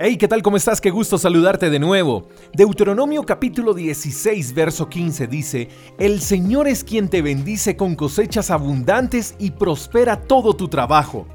Hey, ¿qué tal? ¿Cómo estás? Qué gusto saludarte de nuevo. Deuteronomio capítulo 16, verso 15 dice, El Señor es quien te bendice con cosechas abundantes y prospera todo tu trabajo.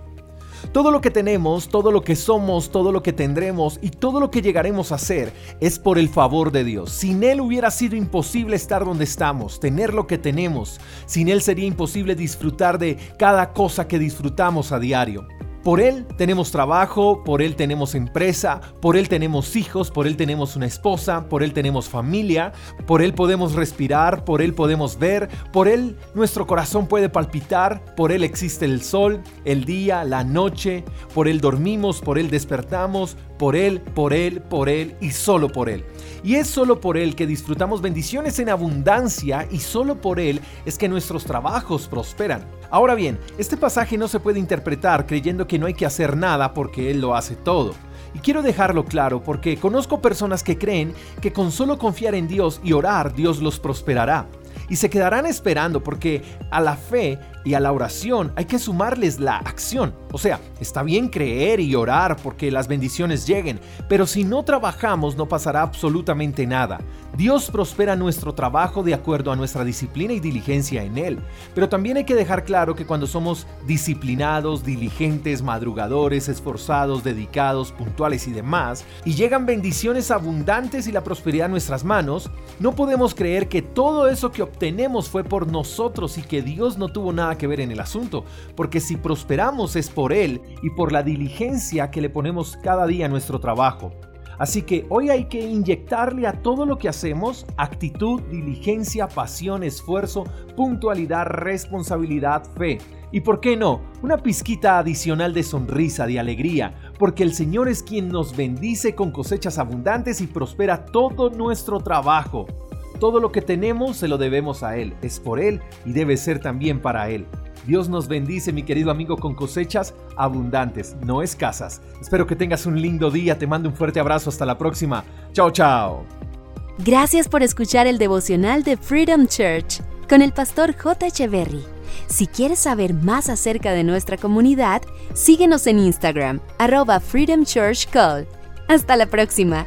Todo lo que tenemos, todo lo que somos, todo lo que tendremos y todo lo que llegaremos a ser es por el favor de Dios. Sin Él hubiera sido imposible estar donde estamos, tener lo que tenemos. Sin Él sería imposible disfrutar de cada cosa que disfrutamos a diario. Por Él tenemos trabajo, por Él tenemos empresa, por Él tenemos hijos, por Él tenemos una esposa, por Él tenemos familia, por Él podemos respirar, por Él podemos ver, por Él nuestro corazón puede palpitar, por Él existe el sol, el día, la noche, por Él dormimos, por Él despertamos, por Él, por Él, por Él y solo por Él. Y es solo por Él que disfrutamos bendiciones en abundancia y solo por Él es que nuestros trabajos prosperan. Ahora bien, este pasaje no se puede interpretar creyendo que no hay que hacer nada porque Él lo hace todo. Y quiero dejarlo claro porque conozco personas que creen que con solo confiar en Dios y orar Dios los prosperará y se quedarán esperando porque a la fe y a la oración hay que sumarles la acción. O sea, está bien creer y orar porque las bendiciones lleguen, pero si no trabajamos no pasará absolutamente nada. Dios prospera nuestro trabajo de acuerdo a nuestra disciplina y diligencia en Él. Pero también hay que dejar claro que cuando somos disciplinados, diligentes, madrugadores, esforzados, dedicados, puntuales y demás, y llegan bendiciones abundantes y la prosperidad a nuestras manos, no podemos creer que todo eso que obtenemos fue por nosotros y que Dios no tuvo nada que ver en el asunto, porque si prosperamos es por Él y por la diligencia que le ponemos cada día a nuestro trabajo. Así que hoy hay que inyectarle a todo lo que hacemos actitud, diligencia, pasión, esfuerzo, puntualidad, responsabilidad, fe. Y por qué no, una pizquita adicional de sonrisa, de alegría, porque el Señor es quien nos bendice con cosechas abundantes y prospera todo nuestro trabajo. Todo lo que tenemos se lo debemos a Él, es por Él y debe ser también para Él. Dios nos bendice, mi querido amigo, con cosechas abundantes, no escasas. Espero que tengas un lindo día, te mando un fuerte abrazo, hasta la próxima. Chao, chao. Gracias por escuchar el devocional de Freedom Church con el pastor J. Echeverry. Si quieres saber más acerca de nuestra comunidad, síguenos en Instagram, arroba Freedom Church Call. Hasta la próxima.